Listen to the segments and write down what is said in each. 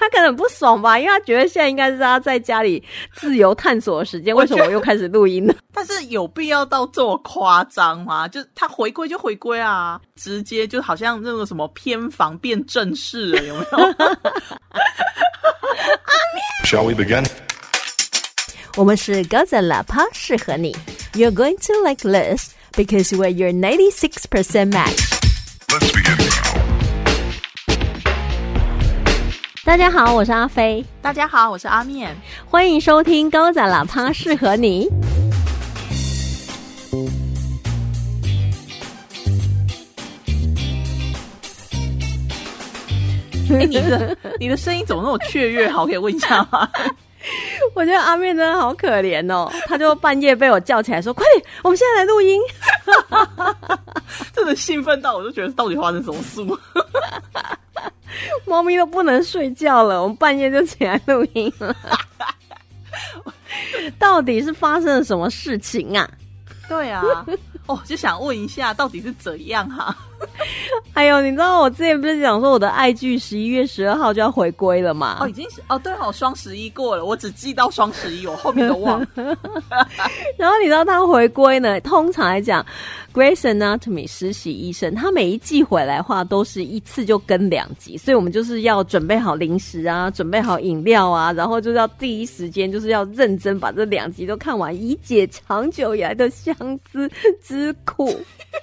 他可能不爽吧，因为他觉得现在应该是他在家里自由探索的时间，为什么我又开始录音呢？但是有必要到这么夸张吗？就他回归就回归啊，直接就好像那个什么偏房变正式了，有没有？Shall we begin? 我们是高赞喇叭，适合你。You're going to like this because we're your ninety six percent match. Let's begin. 大家好，我是阿飞，大家好，我是阿面。欢迎收听高赞喇叭，适合你。哎、你的你的声音怎么那么雀跃？好，可以问一下吗？我觉得阿面真的好可怜哦，他就半夜被我叫起来说：“快点，我们现在来录音。真的兴奋到我就觉得到底发生什么事？” 猫咪都不能睡觉了，我们半夜就起来录音了。到底是发生了什么事情啊？对啊，哦，就想问一下，到底是怎样哈、还有，你知道我之前不是讲说我的爱剧十一月十二号就要回归了吗？哦，已经是哦，对哦，双十一过了，我只记到双十一，我后面都忘了。然后你知道他回归呢？通常来讲，《Grace Anatomy》实习医生，他每一季回来的话都是一次就跟两集，所以我们就是要准备好零食啊，准备好饮料啊，然后就是要第一时间就是要认真把这两集都看完，以解长久以来的相思之苦。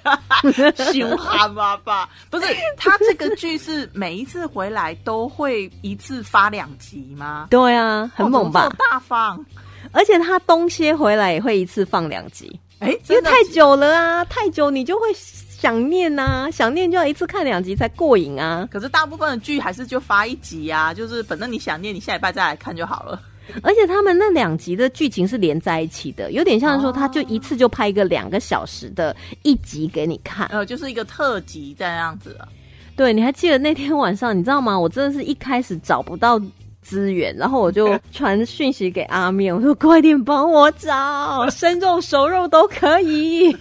凶悍爸爸，不是他这个剧是每一次回来都会一次发两集吗？对啊，很猛吧？大方，而且他东歇回来也会一次放两集，哎，因为太久了啊，太久你就会想念呐、想念就要一次看两集才过瘾啊。可是大部分的剧还是就发一集啊，就是反正你想念，你下礼拜再来看就好了。而且他们那两集的剧情是连在一起的，有点像是说，哦他就一次就拍一个两个小时的一集给你看。呃，就是一个特辑这样子了。对，你还记得那天晚上，你知道吗？我真的是一开始找不到资源，然后我就 传讯息给阿面，我说快点帮我找，生肉熟肉都可以。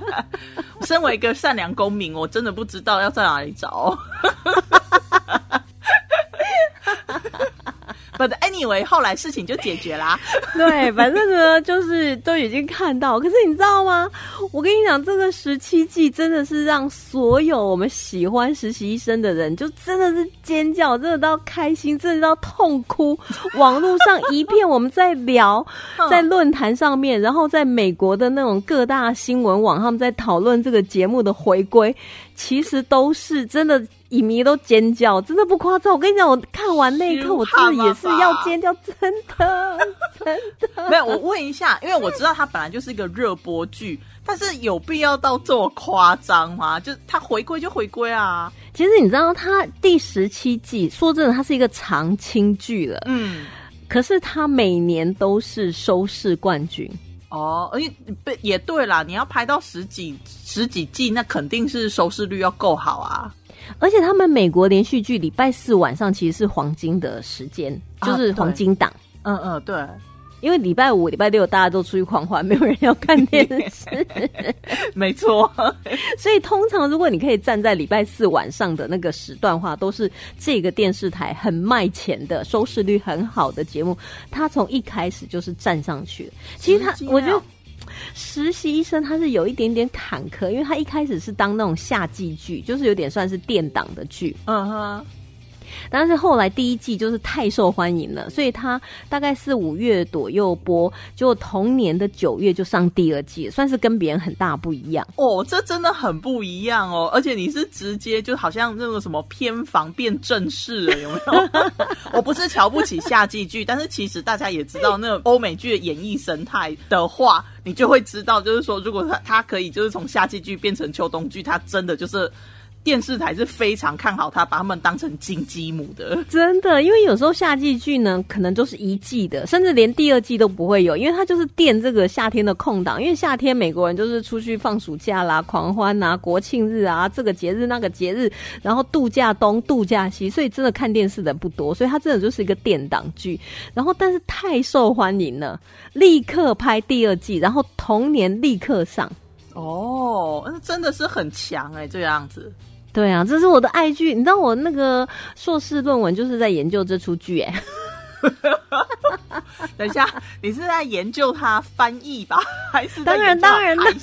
身为一个善良公民，我真的不知道要在哪里找。But anyway，后来事情就解决啦。对，反正呢，就是都已经看到。可是你知道吗？我跟你讲，这个十七季真的是让所有我们喜欢实习医生的人，就真的是尖叫，真的到开心，真的到痛哭。网络上一片我们在聊，在论坛上面，然后在美国的那种各大新闻网，他们在讨论这个节目的回归，其实都是真的。影迷都尖叫，真的不夸张。我跟你讲，我看完那一刻，我真的也是要尖叫，真的，真的。没有，我问一下，因为我知道它本来就是一个热播剧，但是有必要到这么夸张吗？就它回归就回归啊。其实你知道，它第十七季，说真的，它是一个长青剧了。嗯，可是它每年都是收视冠军。哦，而且也对啦，你要拍到十几十几季，那肯定是收视率要够好啊。而且他们美国连续剧礼拜四晚上其实是黄金的时间，啊就是黄金档。嗯嗯，对，因为礼拜五、礼拜六大家都出去狂欢，没有人要看电视，没错。所以通常如果你可以站在礼拜四晚上的那个时段的话，都是这个电视台很卖钱的、收视率很好的节目。它从一开始就是站上去的。其实它，我觉得料实习医生他是有一点点坎坷，因为他一开始是当那种夏季剧，就是有点算是垫档的剧。嗯哼，但是后来第一季就是太受欢迎了，所以他大概是五月左右播，就同年的九月就上第二季，算是跟别人很大不一样。哦，这真的很不一样哦，而且你是直接就好像那个什么偏房变正式了，有没有？我不是瞧不起夏季剧，但是其实大家也知道，那个欧美剧的演绎生态的话，你就会知道，就是说，如果它它可以就是从夏季剧变成秋冬剧，它真的就是。电视台是非常看好他，把他们当成金鸡母的。真的，因为有时候夏季剧呢，可能就是一季的，甚至连第二季都不会有，因为它就是垫这个夏天的空档。因为夏天美国人就是出去放暑假啦、狂欢啊、国庆日啊，这个节日那个节日，然后度假东、度假西，所以真的看电视的不多，所以它真的就是一个垫档剧。然后，但是太受欢迎了，立刻拍第二季，然后同年立刻上。哦，那真的是很强哎、这样子。对啊，这是我的爱剧。你知道我那个硕士论文就是在研究这出剧，哎，等一下，你是在研究它翻译吧，还是当然当然的？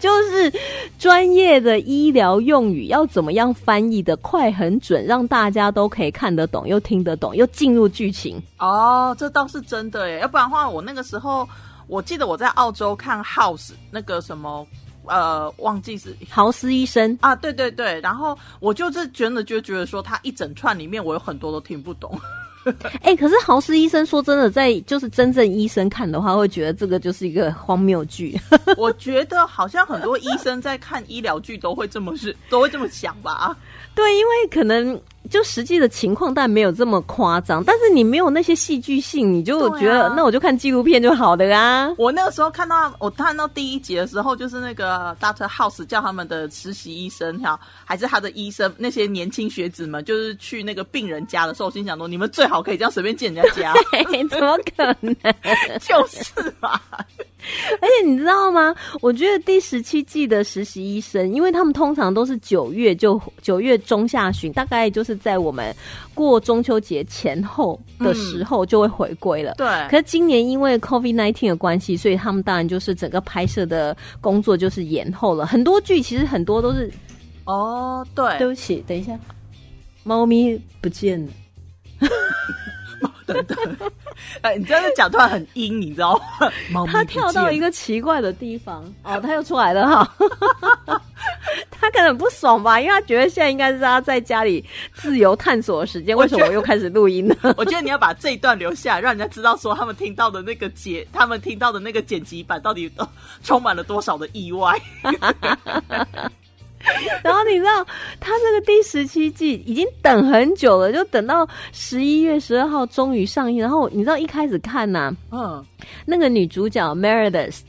就是专业的医疗用语要怎么样翻译的快很准，让大家都可以看得懂，又听得懂，又进入剧情。哦，这倒是真的耶。要不然的话，我那个时候我记得我在澳洲看 House 那个什么。呃，忘记是豪斯医生啊，对对对，然后我就是真的就觉得说，他一整串里面我有很多都听不懂。哎，可是豪斯医生说真的，在就是真正医生看的话，会觉得这个就是一个荒谬剧。我觉得好像很多医生在看医疗剧都会这么是都会这么想吧？对，因为可能。就实际的情况，但没有这么夸张。但是你没有那些戏剧性，你就觉得那我就看纪录片就好的啊。我那个时候看到我看到第一集的时候，就是那个 Doctor House 叫他们的实习医生哈，还是他的医生那些年轻学子们，就是去那个病人家的时候，心想说：你们最好可以这样随便进人家家，怎么可能？就是嘛。而且你知道吗？我觉得第十七季的实习医生，因为他们通常都是九月就九月中下旬，大概就是在我们过中秋节前后的时候就会回归了。对。可是今年因为 COVID nineteen 的关系，所以他们当然就是整个拍摄的工作就是延后了。很多剧其实很多都是哦，对。对不起，等一下，猫咪不见了。等等，哎，你真的讲突然很阴，你知道吗？他跳到一个奇怪的地方，哦，他又出来了哈。他可能不爽吧，因为他觉得现在应该是他在家里自由探索的时间。为什么我又开始录音呢？我觉得你要把这一段留下，让人家知道说他们听到的那个剪，他们听到的那个剪辑版到底充满了多少的意外。然后你知道，他这个第十七季已经等很久了，就等到十一月十二号终于上映。然后你知道一开始看呐，嗯，那个女主角 Meredith，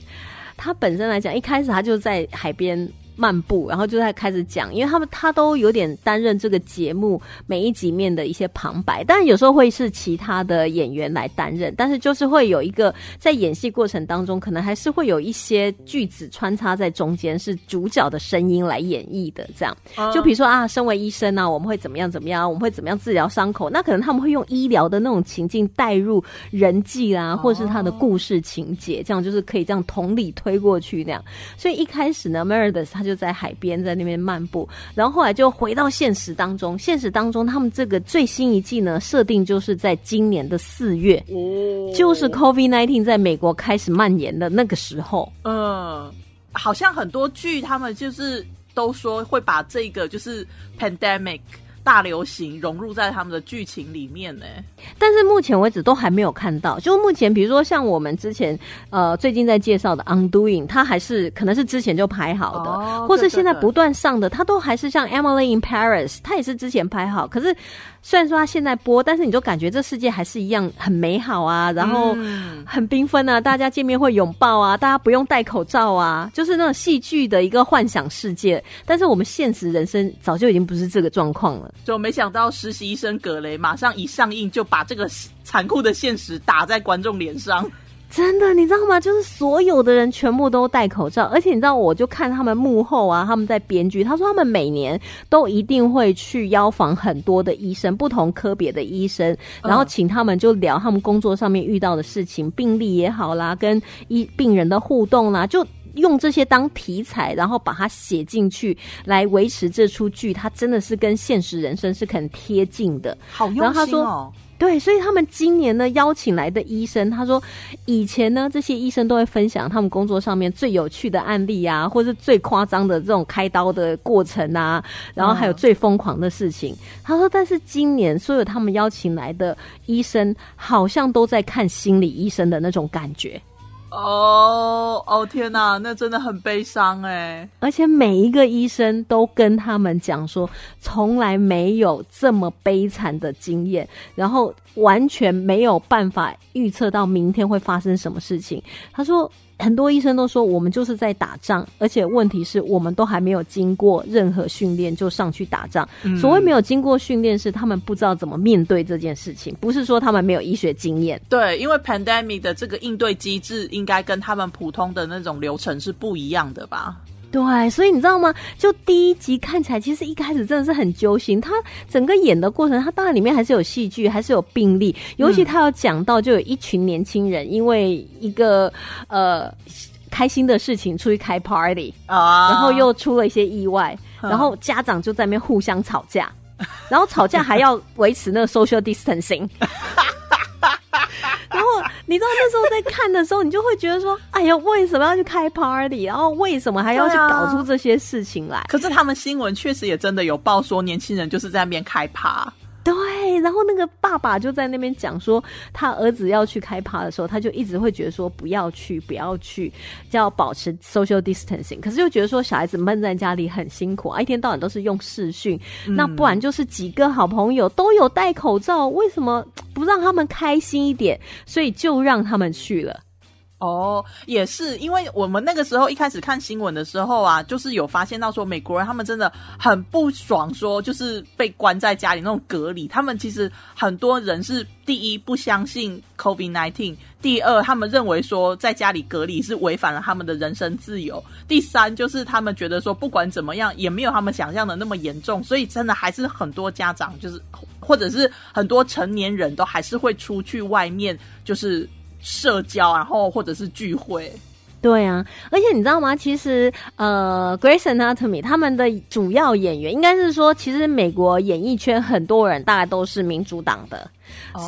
她本身来讲，一开始她就在海边。漫步，然后就在开始讲，因为他们他都有点担任这个节目每一集面的一些旁白，但有时候会是其他的演员来担任，但是就是会有一个在演戏过程当中，可能还是会有一些句子穿插在中间，是主角的声音来演绎的。这样，就比如说啊，身为医生呢，我们会怎么样怎么样，我们会怎么样治疗伤口，那可能他们会用医疗的那种情境带入人际啦，或者是他的故事情节，这样就是可以这样同理推过去那样。所以一开始呢，Meredith 他就。就在海边，在那边漫步，然后后来就回到现实当中。现实当中，他们这个最新一季呢，设定就是在今年的四月，哦，就是 COVID nineteen 在美国开始蔓延的那个时候。嗯，好像很多剧他们就是都说会把这个就是 pandemic。大流行融入在他们的剧情里面呢，但是目前为止都还没有看到。就目前，比如说像我们之前呃最近在介绍的《Undoing》，它还是可能是之前就拍好的，或是现在不断上的，它都还是像《Emily in Paris》，它也是之前拍好，可是。虽然说它现在播，但是你就感觉这世界还是一样很美好啊，然后很缤纷啊，大家见面会拥抱啊，大家不用戴口罩啊，就是那种戏剧的一个幻想世界。但是我们现实人生早就已经不是这个状况了。就没想到实习医生葛雷马上一上映就把这个残酷的现实打在观众脸上。真的，你知道吗？就是所有的人全部都戴口罩，而且你知道，我就看他们幕后啊，他们在编剧，他说他们每年都一定会去邀访很多的医生，不同科别的医生，然后请他们就聊他们工作上面遇到的事情，病例也好啦，跟医病人的互动啦，就用这些当题材，然后把它写进去，来维持这出剧，它真的是跟现实人生是很贴近的。好用心哦。对，所以他们今年呢邀请来的医生，他说以前呢这些医生都会分享他们工作上面最有趣的案例啊，或是最夸张的这种开刀的过程啊，然后还有最疯狂的事情。他说，但是今年所有他们邀请来的医生，好像都在看心理医生的那种感觉。哦哦天哪，那真的很悲伤哎！而且每一个医生都跟他们讲说，从来没有这么悲惨的经验，然后完全没有办法预测到明天会发生什么事情。他说。很多医生都说，我们就是在打仗，而且问题是我们都还没有经过任何训练就上去打仗。所谓没有经过训练，是他们不知道怎么面对这件事情，不是说他们没有医学经验。对，因为 pandemic 的这个应对机制应该跟他们普通的那种流程是不一样的吧？对，所以你知道吗？就第一集看起来，其实一开始真的是很揪心。他整个演的过程，他当然里面还是有戏剧，还是有病例。尤其他有讲到，就有一群年轻人因为一个呃开心的事情出去开 party，啊然后又出了一些意外，然后家长就在那边互相吵架，然后吵架还要维持那个 social distancing。然后你知道那时候在看的时候，你就会觉得说：“哎呀，为什么要去开 party？然后为什么还要去搞出这些事情来？”可是他们新闻确实也真的有报说，年轻人就是在那边开趴。对，然后那个爸爸就在那边讲说，他儿子要去开趴的时候，他就一直会觉得说不要去，不要去，就要保持 social distancing。可是又觉得说小孩子闷在家里很辛苦啊，一天到晚都是用视讯，那不然就是几个好朋友都有戴口罩，为什么不让他们开心一点？所以就让他们去了。哦，也是，因为我们那个时候一开始看新闻的时候啊，就是有发现到说美国人他们真的很不爽，说就是被关在家里那种隔离。他们其实很多人是第一不相信 COVID nineteen，第二他们认为说在家里隔离是违反了他们的人身自由，第三就是他们觉得说不管怎么样也没有他们想象的那么严重，所以真的还是很多家长就是或者是很多成年人都还是会出去外面就是。社交，然后或者是聚会，对啊，而且你知道吗？其实呃，《Grace Anatomy》他们的主要演员应该是说，其实美国演艺圈很多人大概都是民主党的。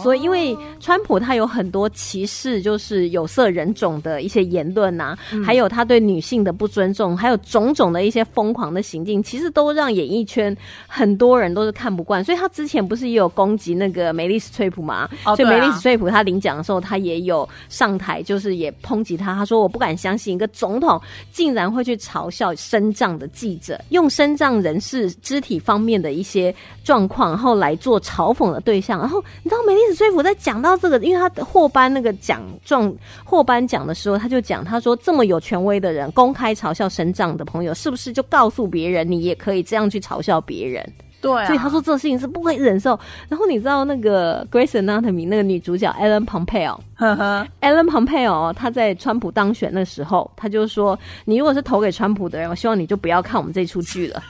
所以，因为川普他有很多歧视，就是有色人种的一些言论呐、还有他对女性的不尊重，还有种种的一些疯狂的行径，其实都让演艺圈很多人都是看不惯。所以他之前不是也有攻击那个梅丽史翠普嘛？所以梅丽史翠普他领奖的时候，他也有上台，就是也抨击他。他说：“我不敢相信一个总统竟然会去嘲笑身障的记者，用身障人士肢体方面的一些状况，然后来做嘲讽的对象。然后你知道梅丽史翠普在讲到这个，因为他获颁那个奖状获颁奖的时候，他就讲他说这么有权威的人公开嘲笑省长的朋友，是不是就告诉别人你也可以这样去嘲笑别人？” 对、啊，所以他说这个事情是不可以忍受。然后你知道那个《Grace Anatomy》那个女主角 Ellen Pompeo。呵呵，Ellen Pompeo 她在川普当选的时候，她就说：“你如果是投给川普的人，我希望你就不要看我们这出剧了。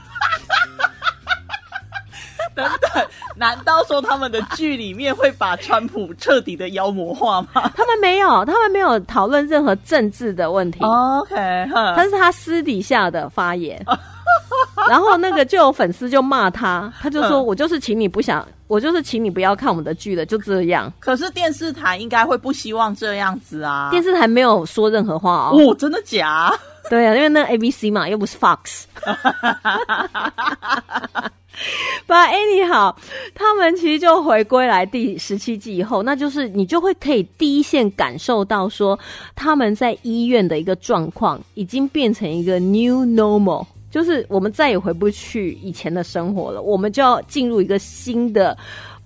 等等，难道说他们的剧里面会把川普彻底的妖魔化吗”他们没有，他们没有讨论任何政治的问题，？OK，但呵，是他私底下的发言。然后那个就有粉丝就骂他，他就说：“嗯我就是请你不想，我就是请你不要看我们的剧了，就这样。可是电视台应该会不希望这样子啊。电视台没有说任何话哦。哦，真的假？对啊，因为那 A B C 嘛，又不是 Fox。But anyhow，他们其实就回归来第十七季以后，那就是你就会可以第一线感受到说，他们在医院的一个状况已经变成一个 new normal，就是我们再也回不去以前的生活了，我们就要进入一个新的。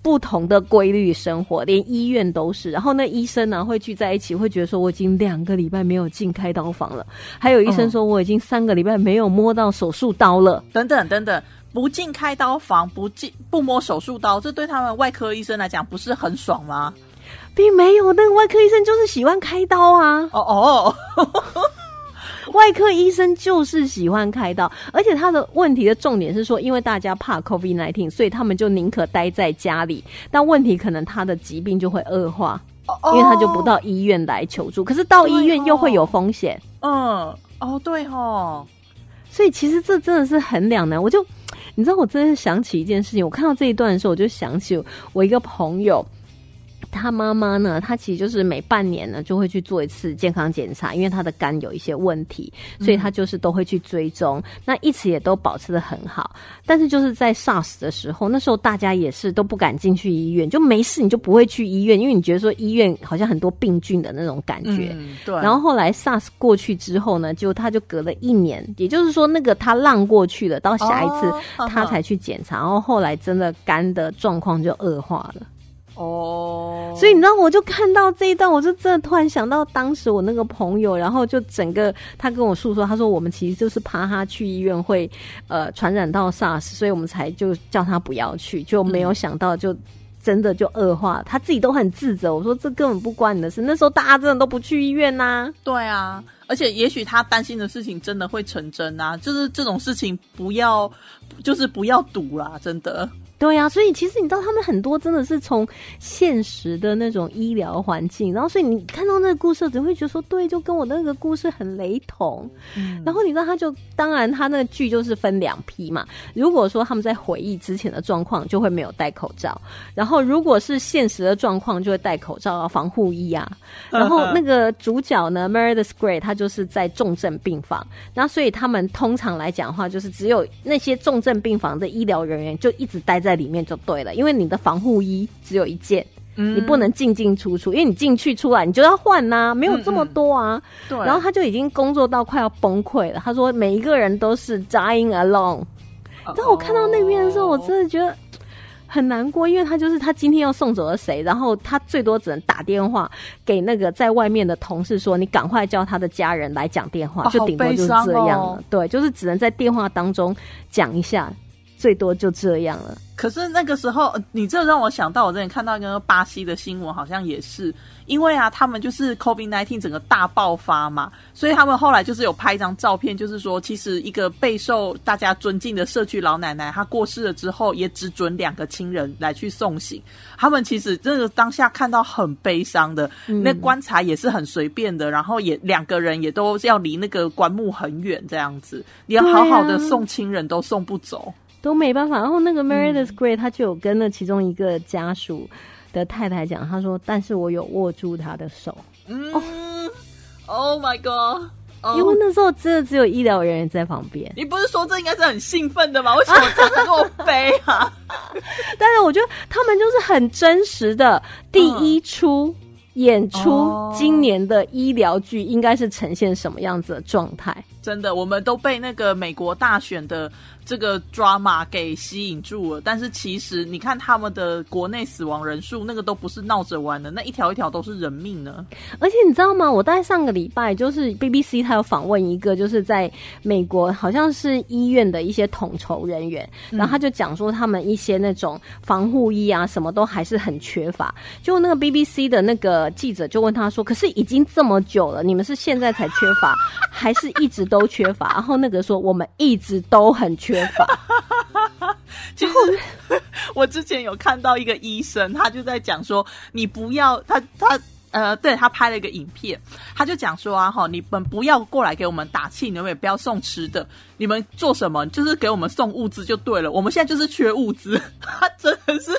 不同的规律生活，连医院都是。然后那医生呢会聚在一起，会觉得说我已经两个礼拜没有进开刀房了。还有医生说我已经三个礼拜没有摸到手术刀了。等等等等，不进开刀房，不进不摸手术刀，这对他们外科医生来讲不是很爽吗？并没有，那个外科医生就是喜欢开刀啊。哦哦，外科医生就是喜欢开刀，而且他的问题的重点是说，因为大家怕 COVID nineteen，所以他们就宁可待在家里。但问题可能他的疾病就会恶化，哦因为他就不到医院来求助。可是到医院又会有风险，嗯，哦对哦，所以其实这真的是很两难。我就你知道，我真的想起一件事情，我看到这一段的时候，我就想起我一个朋友。他妈妈呢？他其实就是每半年呢就会去做一次健康检查，因为他的肝有一些问题，所以他就是都会去追踪。那一直也都保持的很好。但是就是在 SARS 的时候，那时候大家也是都不敢进去医院，就没事你就不会去医院，因为你觉得说医院好像很多病菌的那种感觉。嗯，对，然后后来 SARS 过去之后呢，就他就隔了一年，也就是说那个他浪过去了，到下一次他才去检查，然后后来真的肝的状况就恶化了。哦，所以你知道，我就看到这一段，我就真的突然想到当时我那个朋友，然后就整个他跟我诉说，他说我们其实就是怕他去医院会呃传染到 SARS，所以我们才就叫他不要去，就没有想到就。真的就恶化，他自己都很自责。我说这根本不关你的事，那时候大家真的都不去医院呐、对啊，而且也许他担心的事情真的会成真啊，就是这种事情不要，就是不要赌啦，真的。对呀、所以其实你知道，他们很多真的是从现实的那种医疗环境，然后所以你看到那个故事，只会觉得说，对，就跟我那个故事很雷同。嗯然后你知道，他就当然他那个剧就是分两批嘛。如果说他们在回忆之前的状况，就会没有戴口罩；然后如果是现实的状况，就会戴口罩啊、防护衣啊。然后那个主角呢，Meredith Grey，他就是在重症病房，那所以他们通常来讲的话，就是只有那些重症病房的医疗人员就一直待在里面就对了，因为你的防护衣只有一件。嗯你不能进进出出，因为你进去出来你就要换呐、没有这么多啊。对，然后他就已经工作到快要崩溃了。他说每一个人都是 dying alone。当我看到那边的时候，我真的觉得很难过，因为他就是他今天要送走了谁，然后他最多只能打电话给那个在外面的同事说：“你赶快叫他的家人来讲电话。哦就顶多就是这样了。对，就是只能在电话当中讲一下，最多就这样了。可是那个时候，呃你这让我想到，我之前看到一个巴西的新闻，好像也是因为啊，他们就是 COVID nineteen 整个大爆发嘛，所以他们后来就是有拍一张照片，就是说，其实一个备受大家尊敬的社区老奶奶，她过世了之后，也只准两个亲人来去送行。他们其实这个当下看到很悲伤的，那棺材也是很随便的，然后也两个人也都要离那个棺木很远，这样子，连好好的送亲人都送不走。都没办法。然后那个嗯 Meredith Grey 他就有跟那其中一个家属的太太讲，他说：“但是我有握住他的手。”嗯、o h my god！哦因为那时候真的只有医疗人员在旁边，你不是说这应该是很兴奋的吗？为什么讲的那么 悲啊？但是我觉得他们就是很真实的第一出演出哦今年的医疗剧，应该是呈现什么样子的状态？真的，我们都被那个美国大选的这个 drama 给吸引住了。但是其实你看他们的国内死亡人数，那个都不是闹着玩的，那一条一条都是人命呢。而且你知道吗？我大概上个礼拜就是 BBC 他有访问一个就是在美国好像是医院的一些统筹人员，然后他就讲说他们一些那种防护衣啊什么都还是很缺乏。就那个 BBC 的那个记者就问他说：“可是已经这么久了，你们是现在才缺乏，还是一直都缺乏？”然后那个说：“我们一直都很缺乏。其实 我之前有看到一个医生，他就在讲说，你不要他他。呃，对他拍了一个影片，他就讲说啊，哈，你们不要过来给我们打气，你们也不要送吃的，你们做什么就是给我们送物资就对了。我们现在就是缺物资，他 真的是。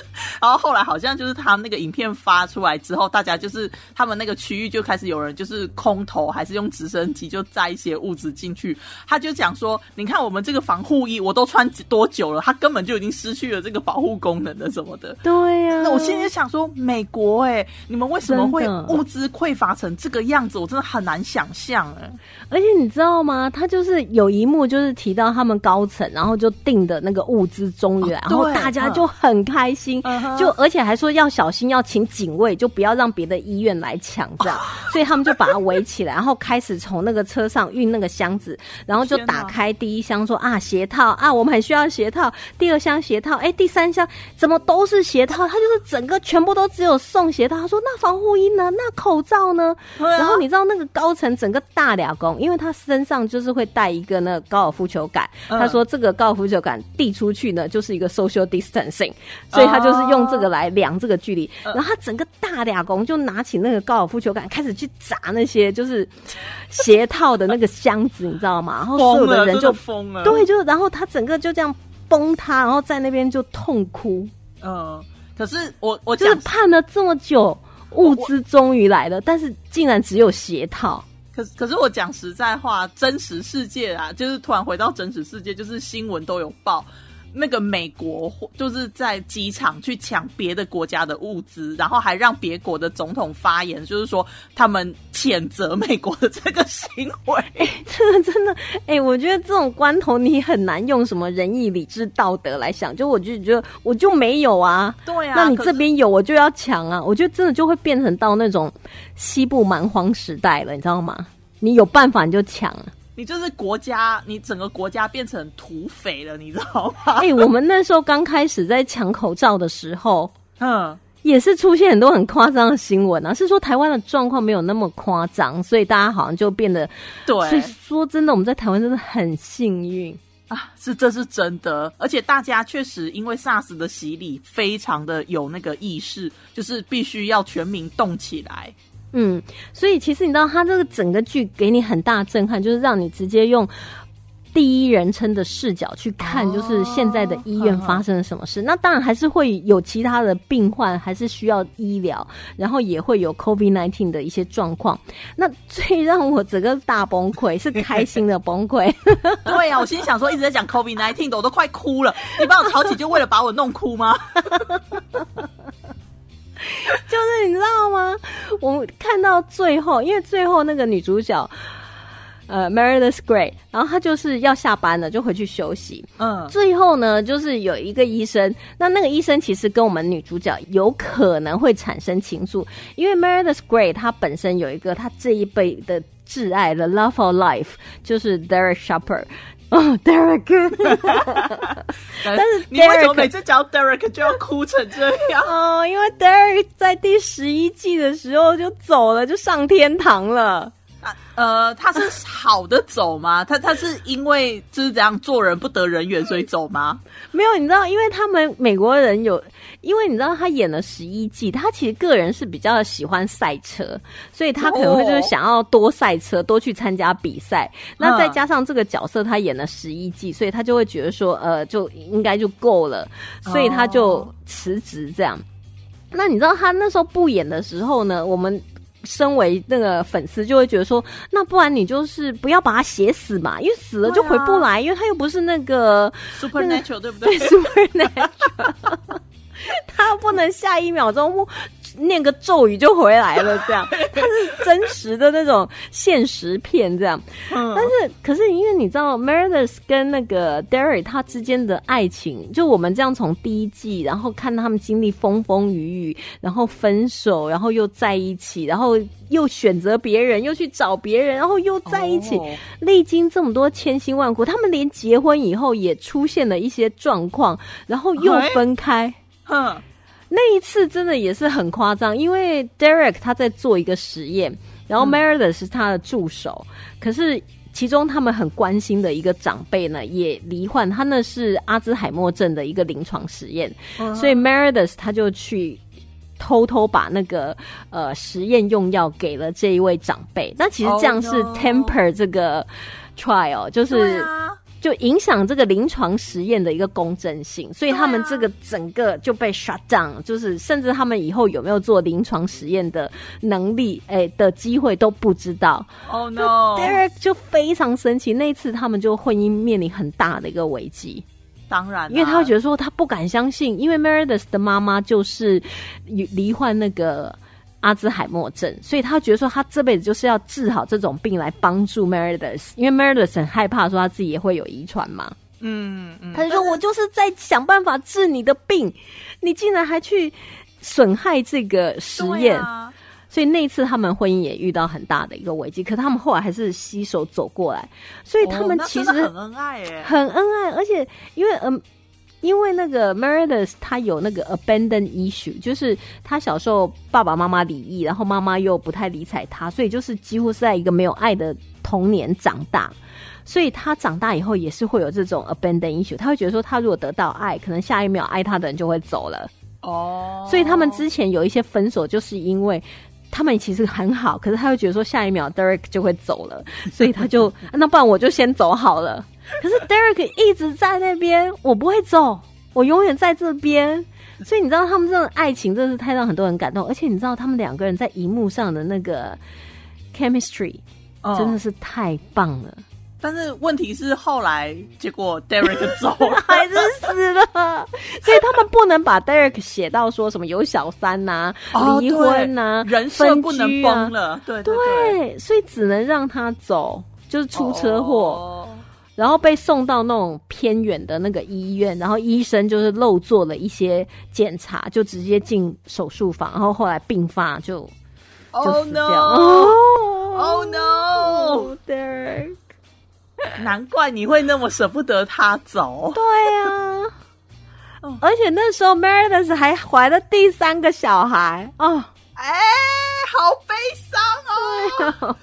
然后后来好像就是他那个影片发出来之后，大家就是他们那个区域就开始有人就是空投还是用直升机就载一些物资进去。他就讲说，你看我们这个防护衣我都穿多久了，他根本就已经失去了这个保护功能的什么的。”对呀、那我现在就想说，美国哎、你们为什么会物资匮乏成这个样子？我真的很难想象哎、而且你知道吗？他就是有一幕，就是提到他们高层，然后就订的那个物资中原，哦然后大家就很开心，嗯就而且还说要小心，要请警卫，就不要让别的医院来抢这样。所以他们就把它围起来，然后开始从那个车上运那个箱子，然后就打开第一箱说啊鞋套啊，我们很需要鞋套。第二箱鞋套，哎，第三箱怎么都是鞋套？他就是整个全部都只有送鞋套。他说那防护衣呢？那口罩呢？啊然后你知道那个高层整个大俩工，因为他身上就是会带一个那个高尔夫球杆，嗯他说这个高尔夫球杆递出去呢就是一个 social distancing，所以他就是用这个来量这个距离。嗯然后他整个大俩工就拿起那个高尔夫球杆开始去砸那些就是鞋套的那个箱子，你知道吗？然后所有的人就的疯了。对，就然后他整个就这样崩塌，然后在那边就痛哭，嗯，可是我我就是讲，盼了这么久。物资终于来了，但是竟然只有鞋套。可是可是我讲实在话，真实世界啊，就是突然回到真实世界，就是新闻都有报。那个美国就是在机场去抢别的国家的物资，然后还让别国的总统发言，就是说他们谴责美国的这个行为。这 个真的，哎、我觉得这种关头你很难用什么仁义、理智、道德来想。就我就觉得我就没有啊，对啊，那你这边有我就要抢啊。我觉得真的就会变成到那种西部蛮荒时代了，你知道吗？你有办法你就抢啊。你就是国家，你整个国家变成土匪了，你知道吗？哎、我们那时候刚开始在抢口罩的时候，嗯，也是出现很多很夸张的新闻啊，是说台湾的状况没有那么夸张，所以大家好像就变得，所以对说真的，我们在台湾真的很幸运。啊，是这是真的，而且大家确实因为 SARS 的洗礼，非常的有那个意识，就是必须要全民动起来。嗯，所以其实你知道，他这个整个剧给你很大震撼，就是让你直接用第一人称的视角去看，哦就是现在的医院发生了什么事。那当然还是会有其他的病患，还是需要医疗，然后也会有 COVID nineteen 的一些状况。那最让我整个大崩溃是开心的崩溃，对呀、我心想说一直在讲 COVID nineteen 的，我都快哭了。你把我吵起，就为了把我弄哭吗？就是你知道吗？我们看到最后，因为最后那个女主角。呃，Meredith Grey，然后她就是要下班了，就回去休息。嗯，最后呢，就是有一个医生，那那个医生其实跟我们女主角有可能会产生情愫，因为 Meredith Grey 她本身有一个她这一辈的挚爱的 love of life，就是 Derek Sharper。哦，Derek，但是你为什么每次讲到 Derek 就要哭成这样？哦，因为 Derek 在第十一季的时候就走了，就上天堂了。啊呃，他是好的走吗？他他是因为就是这样做人不得人缘，所以走吗？没有，你知道，因为他们美国人有，因为你知道他演了十一季，他其实个人是比较喜欢赛车，所以他可能会就是想要多赛车，多去参加比赛。那再加上这个角色他演了十一季，所以他就会觉得说，呃，就应该就够了，所以他就辞职这样。那你知道他那时候不演的时候呢，我们。身为那个粉丝，就会觉得说，那不然你就是不要把他写死嘛，因为死了就回不来，因为他又不是那个 Supernatural 对不对对？Supernatural，他不能下一秒钟念个咒语就回来了，这样 他是真实的那种现实片这样。嗯但是，可是因为你知道 Meredith 跟那个 Derry 他之间的爱情，就我们这样从第一季，然后看他们经历风风雨雨，然后分手，然后又在一起，然后又选择别人，又去找别人，然后又在一起，哦历经这么多千辛万苦，他们连结婚以后也出现了一些状况，然后又哎分开。哼，那一次真的也是很夸张，因为 Derek 他在做一个实验，然后 Meredith 是他的助手，可是其中他们很关心的一个长辈呢也罹患，他那是阿兹海默症的一个临床实验，所以 Meredith 他就去。偷偷把那个呃实验用药给了这一位长辈，那其实这样是 Oh temper 这个 trial，就是啊，就影响这个临床实验的一个公正性，所以他们这个整个就被 shut down，就是甚至他们以后有没有做临床实验的能力，哎、的机会都不知道。Oh no！Derek 就非常生气，那一次他们就婚姻面临很大的一个危机，当然啊，因为他会觉得说他不敢相信，因为 Meredith 的妈妈就是罹患那个。阿兹海默症，所以他觉得说他这辈子就是要治好这种病来帮助 Meredith，因为 Meredith 很害怕说他自己也会有遗传嘛。嗯嗯，他就说：“我就是在想办法治你的病，你竟然还去损害这个实验。啊所以那一次他们婚姻也遇到很大的一个危机，可他们后来还是携手走过来。所以他们其实很恩爱耶，很恩爱，而且因为嗯。因为那个 Meredith 他有那个 abandon issue，就是他小时候爸爸妈妈离异，然后妈妈又不太理睬他，所以就是几乎是在一个没有爱的童年长大。所以他长大以后也是会有这种 abandon issue，他会觉得说，他如果得到爱，可能下一秒爱他的人就会走了。哦，所以他们之前有一些分手，就是因为他们其实很好，可是他会觉得说下一秒 Derek 就会走了，所以他就 那不然我就先走好了。可是 Derek 一直在那边，我不会走，我永远在这边。所以你知道他们这种爱情真的是太让很多人感动，而且你知道他们两个人在荧幕上的那个 chemistry 嗯真的是太棒了。但是问题是后来结果 Derek 走了，还是死了，所以他们不能把 Derek 写到说什么有小三呐、哦离婚呐、对人设不能崩了，对对对，对，所以只能让他走，就是出车祸，哦然后被送到那种偏远的那个医院，然后医生就是漏做了一些检查，就直接进手术房，然后后来病发就就 Oh。no！哦 Oh no！，Derek，难怪你会那么舍不得他走。对啊。而且那时候 Meredith 还怀了第三个小孩哦，哎，好悲伤哦。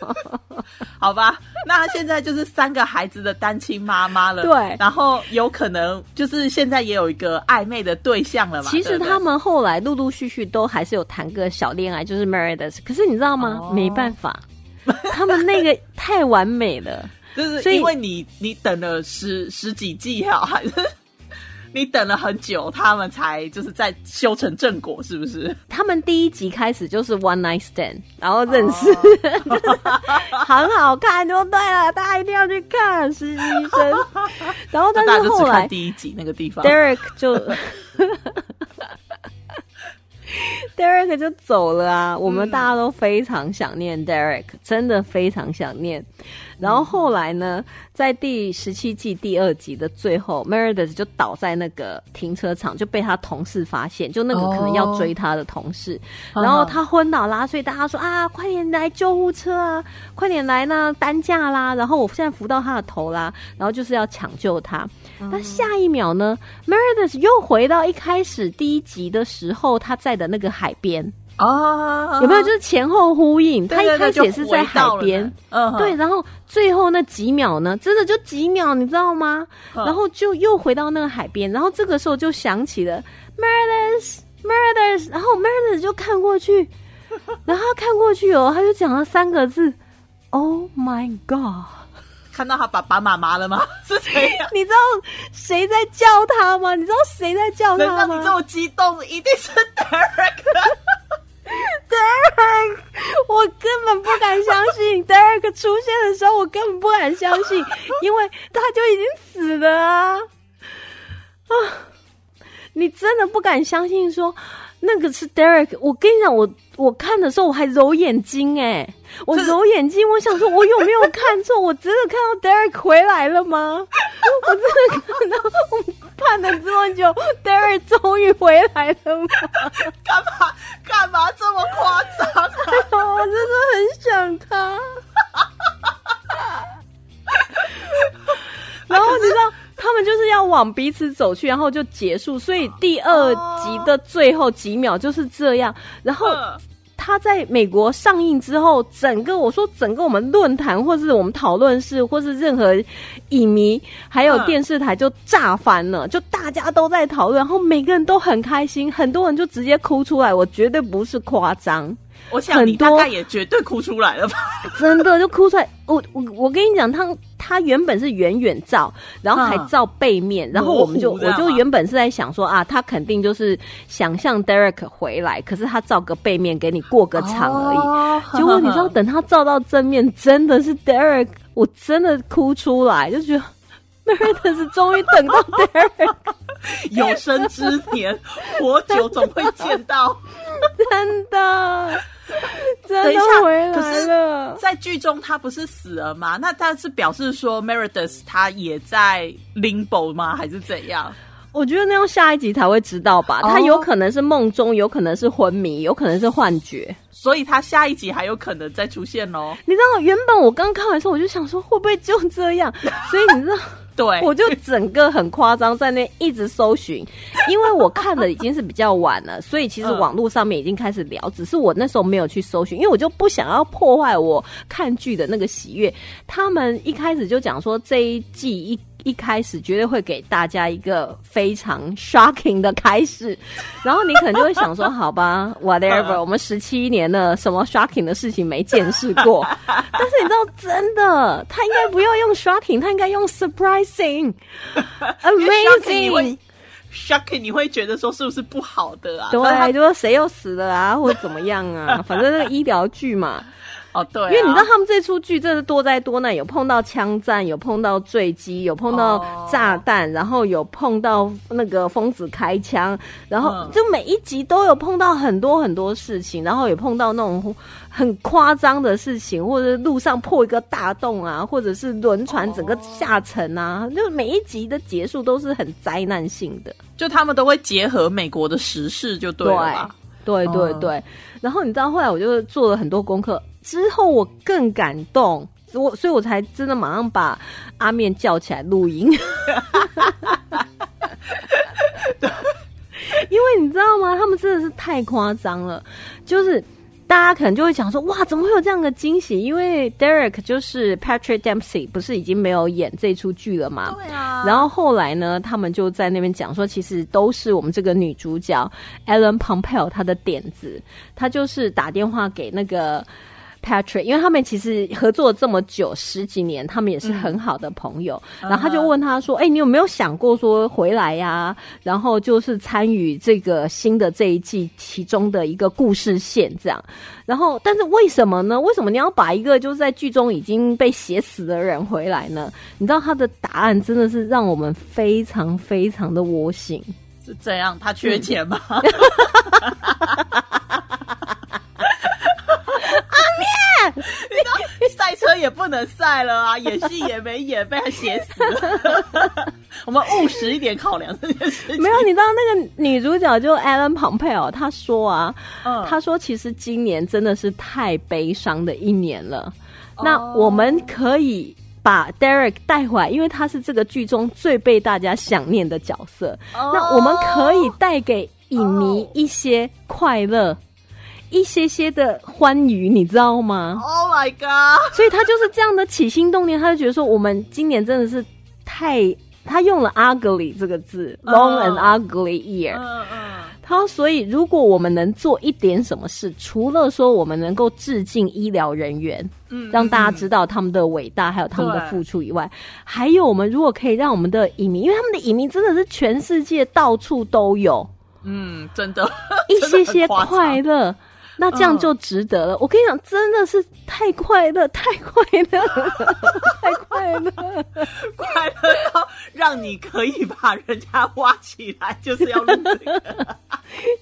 好吧，那她现在就是三个孩子的单亲妈妈了。对然后有可能就是现在也有一个暧昧的对象了嘛。其实他们后来陆陆续续都还是有谈个小恋爱，就是 Meredith。可是你知道吗？哦没办法，他们那个太完美了。就是因为你你等了十十几季哈，还是你等了很久，他们才就是在修成正果，是不是？他们第一集开始就是 one night stand，然后认识，就 是很好看，就对了，大家一定要去看实习生。然后，但是后来第一集那个地方。Derek 就 Derek 就走了啊，我们大家都非常想念 Derek，、真的非常想念。然后后来呢，在第十七季第二集的最后，Meredith 就倒在那个停车场，就被他同事发现，就那个可能要追他的同事，然后他昏倒啦，所以大家说啊，快点来救护车啊，快点来呢，担架啦，然后我现在扶到他的头啦，然后就是要抢救他。但下一秒呢，Meredith 又回到一开始第一集的时候他在的那个海边，啊，有没有？就是前后呼应，他一开始也是在海边。，嗯，对，然后最后那几秒呢，真的就几秒，你知道吗？嗯然后就又回到那个海边，然后这个时候就想起了 murders murders，然后 murders 就看过去，然后他看过去哦，他就讲了三个字：Oh my God！看到他爸爸妈妈了吗？是这样。你知道谁在叫他吗？你知道谁在叫他吗能让你这么激动，一定是 Derek。？Derek，我根本不敢相信 Derek 出现的时候，我根本不敢相信，因为他就已经死了啊！啊，你真的不敢相信说那个是 Derek？我跟你讲，我我看的时候我还揉眼睛哎、我揉眼睛，我想说我有没有看错？我真的看到 Derek 回来了吗？我真的看到，我盼了这么久，Derek 终于回来了吗？干嘛干嘛这么夸张啊？我真的很想他。然后你知道，他们就是要往彼此走去，然后就结束。所以第二集的最后几秒就是这样。然后嗯他在美国上映之后，整个我说整个我们论坛或是我们讨论室或是任何影迷还有嗯电视台就炸翻了，就大家都在讨论，然后每个人都很开心，很多人就直接哭出来，我绝对不是夸张。我想你大概也绝对哭出来了吧？真的就哭出来。我我我跟你讲，他他原本是远远照，然后还照背面，然后我们就我就原本是在想说啊，他肯定就是想象 Derek 回来，可是他照个背面给你过个场而已。哦结果你知道，等他照到正面，真的是 Derek，我真的哭出来，就觉得 Meredith 终于等到 Derek，有生之年活久总会见到。真的真的等一下回可是来了。在剧中他不是死了吗？那他是表示说 Meredith 他也在 limbo 吗？还是怎样？我觉得那样下一集才会知道吧，哦他有可能是梦中，有可能是昏迷，有可能是幻觉。所以他下一集还有可能再出现哦。你知道，原本我刚看完的时候，我就想说会不会就这样，所以你知道，对，我就整个很夸张，在那一直搜寻，因为我看的已经是比较晚了，所以其实嗯网络上面已经开始聊，只是我那时候没有去搜寻，因为我就不想要破坏我看剧的那个喜悦。他们一开始就讲说这一季一。一开始绝对会给大家一个非常 shocking 的开始，然后你可能就会想说，好吧，whatever，我们十七年了，什么 shocking 的事情没见识过。但是你知道，真的，他应该不要用 shocking，他应该用 surprising，amazing shocking，你会觉得说是不是不好的啊？对，就说谁又死了啊，或者怎么样啊，反正那个医疗剧嘛。哦，对啊、因为你知道他们这出剧真的多灾多难，有碰到枪战，有碰到坠机，有碰到哦炸弹，然后有碰到那个疯子开枪，然后嗯就每一集都有碰到很多很多事情，然后也碰到那种很夸张的事情，或者路上破一个大洞啊，或者是轮船整个下沉啊，就每一集的结束都是很灾难性的。就他们都会结合美国的时事，就对了吧？对对嗯对，然后你知道后来我就做了很多功课，之后我更感动，我所以我才真的马上把阿面叫起来录音。因为你知道吗？他们真的是太夸张了，就是大家可能就会讲说，哇，怎么会有这样的惊喜？因为 Derek 就是 Patrick Dempsey，不是已经没有演这出剧了吗？对啊然后后来呢，他们就在那边讲说，其实都是我们这个女主角 Ellen Pompeo 她的点子，她就是打电话给那个 Patrick，因为他们其实合作这么久十几年，他们也是很好的朋友。然后他就问他说：“哎、你有没有想过说回来呀、然后就是参与这个新的这一季其中的一个故事线这样。然后，但是为什么呢？为什么你要把一个就是在剧中已经被写死的人回来呢？你知道他的答案真的是让我们非常非常的窝心。是这样，他缺钱吗？阿面，你知道赛车也不能赛了啊，演戏也没演，被他写死了。我们务实一点考量这件事情。没有，你知道那个女主角就 Alan Pompeo，她说啊，她说其实今年真的是太悲伤的一年了。那我们可以把 Derek 带回来，因为他是这个剧中最被大家想念的角色。那我们可以带给影迷一些快乐，一些些的欢愉，你知道吗？Oh my god！所以他就是这样的起心动念，他就觉得说，我们今年真的是太，他用了 ugly 这个字，long and ugly year。嗯嗯，他说所以如果我们能做一点什么事，除了说我们能够致敬医疗人员，嗯让大家知道他们的伟大，还有他们的付出以外，还有我们如果可以让我们的移民，因为他们的移民真的是全世界到处都有，嗯，真的 一些些快乐。那这样就值得了。我跟你讲，真的是太快乐，太快乐了，太快乐。快乐到让你可以把人家挖起来，就是要录这个。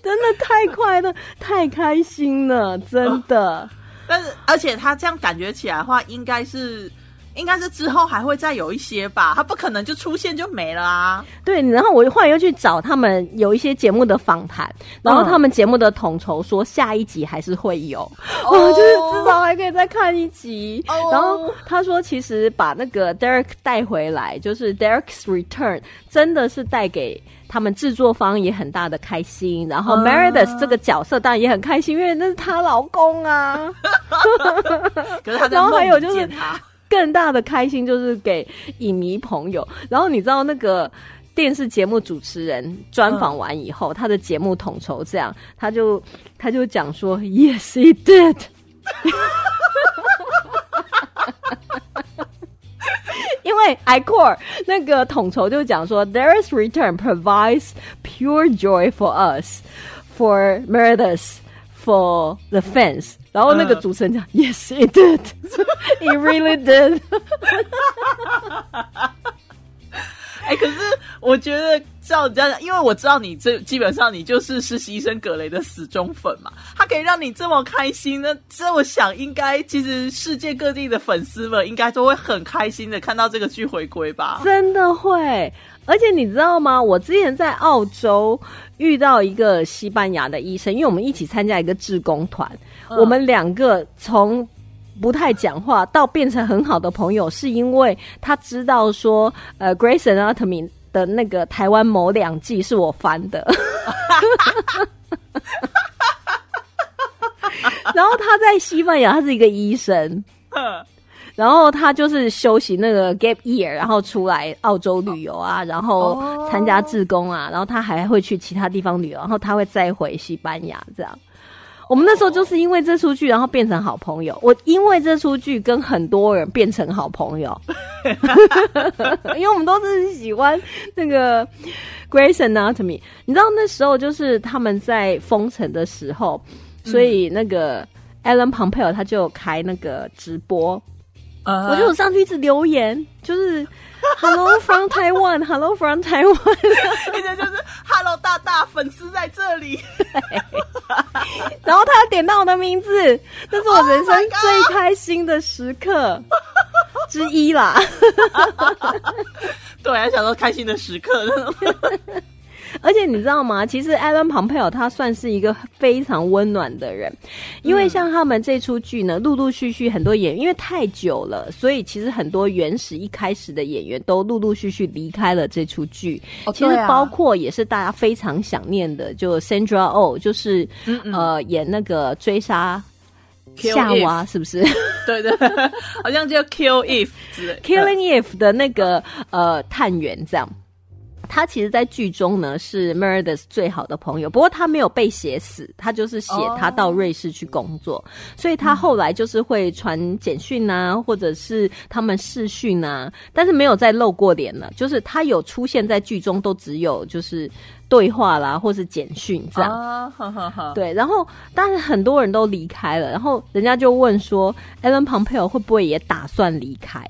真的太快乐，太开心了，真的。但是，而且他这样感觉起来的话，应该是，应该是之后还会再有一些吧，他不可能就出现就没了啊。对，然后我后来又去找他们有一些节目的访谈，然后他们节目的统筹说下一集还是会有，哦，就是至少还可以再看一集。哦然后他说，其实把那个 Derek 带回来，就是 Derek's Return，真的是带给。他们制作方也很大的开心，然后啊 Meredith 这个角色当然也很开心，因为那是她老公啊。可是然后还有就是见他，更大的开心就是给影迷朋友。然后你知道那个电视节目主持人专访完以后，他的节目统筹这样，他就他就讲说，Yes, he did。因为 iCore 那个统筹就讲说，There is return provides pure joy for us, for Meredith, for the fans。然后那个嗯主持人讲、y e s it did, it really did。哎、可是我觉得照你这样，因为我知道你这基本上你就是实习医生葛雷的死忠粉嘛，他可以让你这么开心，那这我想应该其实世界各地的粉丝们应该都会很开心的看到这个剧回归吧。真的会，而且你知道吗？我之前在澳洲遇到一个西班牙的医生，因为我们一起参加一个志工团，嗯我们两个从。不太讲话到变成很好的朋友，是因为他知道说，呃，《Grace Anatomy》的那个台湾某两季是我翻的，然后他在西班牙，他是一个医生，哼然后他就是休息那个 gap year，然后出来澳洲旅游啊，然后哦参加志工啊，然后他还会去其他地方旅游，然后他会再回西班牙这样。我们那时候就是因为这出剧，然后变成好朋友。我因为这出剧跟很多人变成好朋友，因为我们都是喜欢那个 Grace Anatomy。你知道那时候就是他们在封城的时候，所以那个 Alan Pompeo 他就开那个直播，呃我就有上去一直留言，就是 Hello from Taiwan，Hello from Taiwan，一直就是 “Hello 大大粉丝在这里然后他点到我的名字，那是我人生 Oh 最开心的时刻之一啦。”，对，还想说开心的时刻，而且你知道吗？其实艾伦庞佩尔他算是一个非常温暖的人，因为像他们这出剧呢，陆陆续续很多演员，因为太久了，所以其实很多原始一开始的演员都陆陆续续离开了这出剧。其实包括也是大家非常想念的，就 Sandra Oh，就是嗯嗯呃演那个追杀夏娃，是不是？对 对，好像叫 Kill If Killing Eve 的那个呃探员这样。他其实，在剧中呢是 Meredith 最好的朋友，不过他没有被写死，他就是写他到瑞士去工作，所以他后来就是会传简讯啊，或者是他们视讯啊，但是没有再露过脸了，就是他有出现在剧中，都只有就是对话啦，或是简讯这样。啊，呵呵呵，对，然后但是很多人都离开了，然后人家就问说，Ellen Pompeo 会不会也打算离开？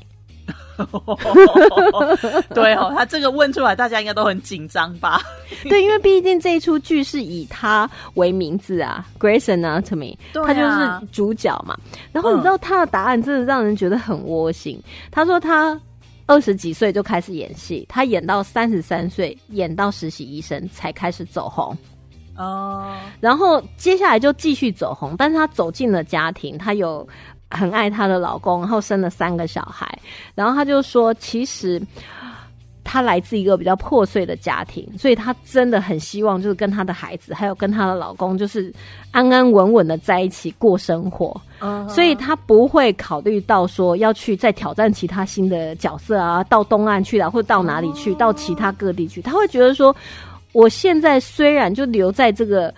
对哦，他这个问出来，大家应该都很紧张吧？对，因为毕竟这一出剧是以他为名字啊对啊他就是主角嘛。然后你知道他的答案真的让人觉得很窝心。他说他二十几岁就开始演戏，他演到三十三岁，演到实习医生才开始走红。哦，然后接下来就继续走红，但是他走进了家庭，他有很爱她的老公，然后生了三个小孩，然后她就说，其实她来自一个比较破碎的家庭，所以她真的很希望就是跟她的孩子，还有跟她的老公，就是安安稳稳的在一起过生活。嗯所以她不会考虑到说要去再挑战其他新的角色啊，到东岸去啊，或者到哪里去，到其他各地去。她会觉得说，我现在虽然就留在这个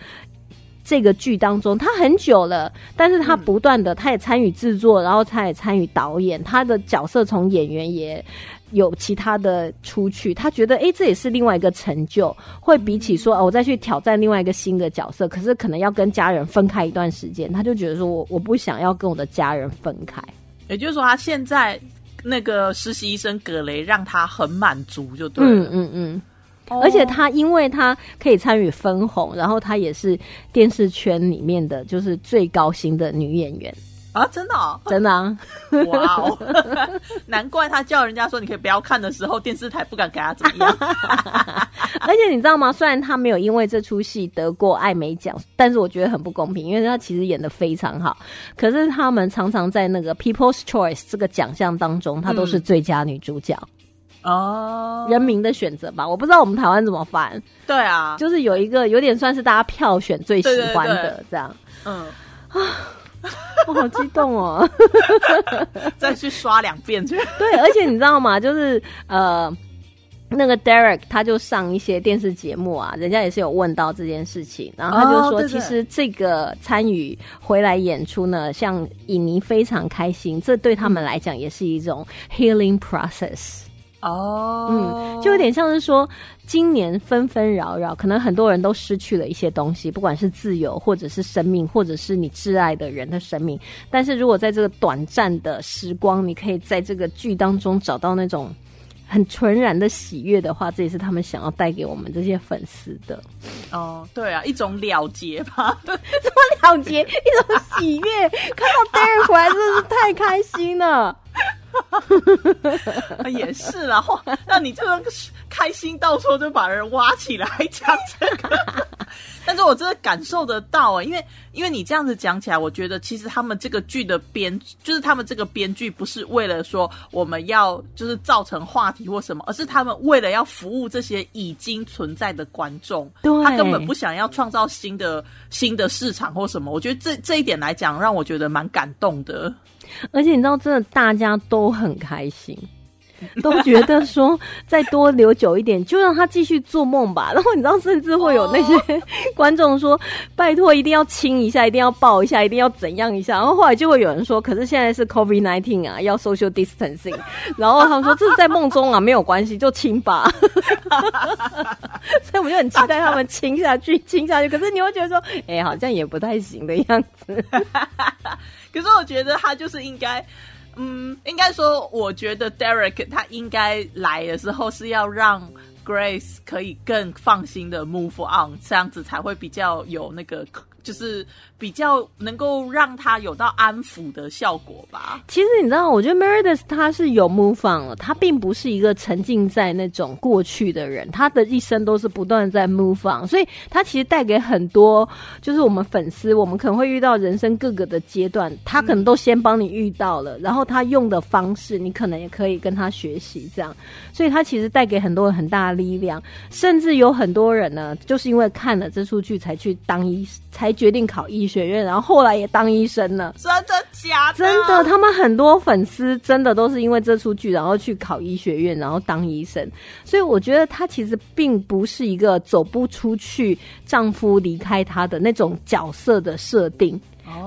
这个剧当中，他很久了，但是他不断的，他也参与制作，然后他也参与导演，他的角色从演员也。有其他的出去，他觉得诶，这也是另外一个成就，会比起说哦，我再去挑战另外一个新的角色，可是可能要跟家人分开一段时间，他就觉得说我我不想要跟我的家人分开。也就是说，他现在那个实习医生葛雷让他很满足，就对嗯了。嗯嗯，哦而且她因为她可以参与分红，然后她也是电视圈里面的就是最高薪的女演员，啊，真的、哦，真的啊。哇哦，难怪他叫人家说你可以不要看的时候，电视台不敢给他怎么样。而且你知道吗？虽然她没有因为这出戏得过艾美奖，但是我觉得很不公平，因为她其实演的非常好。可是他们常常在那个 People's Choice 这个奖项当中，她都是最佳女主角，哦，人民的选择吧。我不知道我们台湾怎么翻，对啊，就是有一个有点算是大家票选最喜欢的这样。嗯，我好激动哦！再去刷两遍去。对，而且你知道吗？就是呃，那个 Derek 他就上一些电视节目啊，人家也是有问到这件事情，然后他就说，其实这个参与回来演出呢，像影尼非常开心，这对他们来讲也是一种 healing process。哦，嗯，就有点像是说，今年纷纷扰扰，可能很多人都失去了一些东西，不管是自由，或者是生命，或者是你挚爱的人的生命。但是如果在这个短暂的时光，你可以在这个剧当中找到那种很纯然的喜悦的话，这也是他们想要带给我们这些粉丝的哦，对啊，一种了结吧。怎么了结，一种喜悦。看到 Darren 回来，真的是太开心了。也是啦，嚯，那你这个开心到时候就把人挖起来讲这个。但是我真的感受得到啊、因为因为你这样子讲起来，我觉得其实他们这个剧的编，就是他们这个编剧不是为了说我们要就是造成话题或什么，而是他们为了要服务这些已经存在的观众，对他根本不想要创造新的新的市场或什么。我觉得这这一点来讲，让我觉得蛮感动的。而且你知道，真的大家都很开心，都觉得说再多留久一点，就让他继续做梦吧。然后你知道，甚至会有那些 观众说：“拜托，一定要亲一下，一定要抱一下，一定要怎样一下。”然后后来就会有人说：“可是现在是 COVID nineteen 啊，要 social distancing。”然后他们说：“这是在梦中啊，没有关系，就亲吧。”所以我们就很期待他们亲下去，亲下去。可是你会觉得说：“哎、好像也不太行的样子。”可是我觉得他就是应该，嗯，应该说，我觉得 Derek 他应该来的时候是要让 Grace 可以更放心的 move on，这样子才会比较有那个就是比较能够让他有到安抚的效果吧。其实你知道，我觉得 Meredith 他是有 move on 了，他并不是一个沉浸在那种过去的人，他的一生都是不断在 move on，所以他其实带给很多就是我们粉丝，我们可能会遇到人生各个的阶段，他可能都先帮你遇到了，然后他用的方式，你可能也可以跟他学习，这样，所以他其实带给很多人很大的力量，甚至有很多人呢，就是因为看了这出剧才去当医，才决定考医学院，然后后来也当医生了。真的假的？真的，他们很多粉丝真的都是因为这出剧，然后去考医学院，然后当医生。所以我觉得她其实并不是一个走不出去，丈夫离开她的那种角色的设定，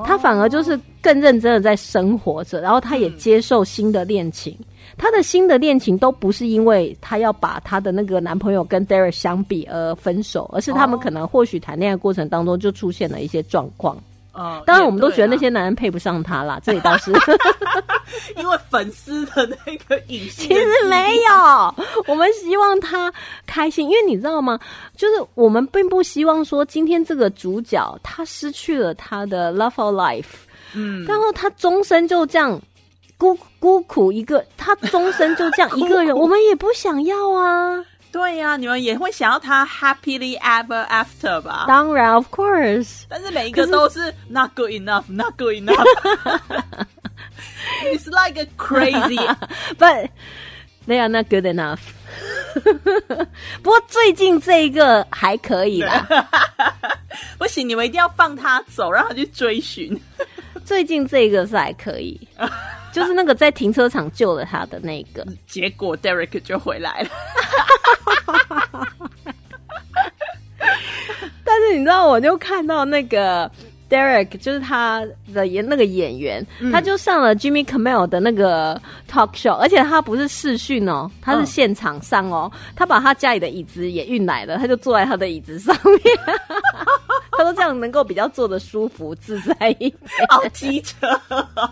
她反而就是更认真的在生活着，然后她也接受新的恋情。她的新的恋情都不是因为她要把她的那个男朋友跟 Derek 相比而分手，而是他们可能或许谈恋爱过程当中就出现了一些状况。嗯，当然，我们都觉得那些男人配不上她啦，这里倒是。因为粉丝的那个隐性，其实没有，我们希望她开心，因为你知道吗？就是我们并不希望说今天这个主角他失去了他的 love of life，嗯，然后他终身就这样孤孤苦一个，他终身就这样一个人，我们也不想要啊。对呀、你们也会想要他 happily ever after 吧？当然，of course，但是每一个都是 not good enough，not good enough。It's like a crazy，but they are not good enough。不过最近这一个还可以啦，不行，你们一定要放他走，让他去追寻。最近这个是还可以，就是那个在停车场救了他的那个。结果 Derek 就回来了。但是你知道，我就看到那个 Derek，就是他的演那个演员，他就上了 Jimmy Kimmel 的那个 talk show，而且他不是视讯哦，他是嗯现场上哦，他把他家里的椅子也运来了，他就坐在他的椅子上面，他说这样能够比较坐的舒服自在一点。好机车，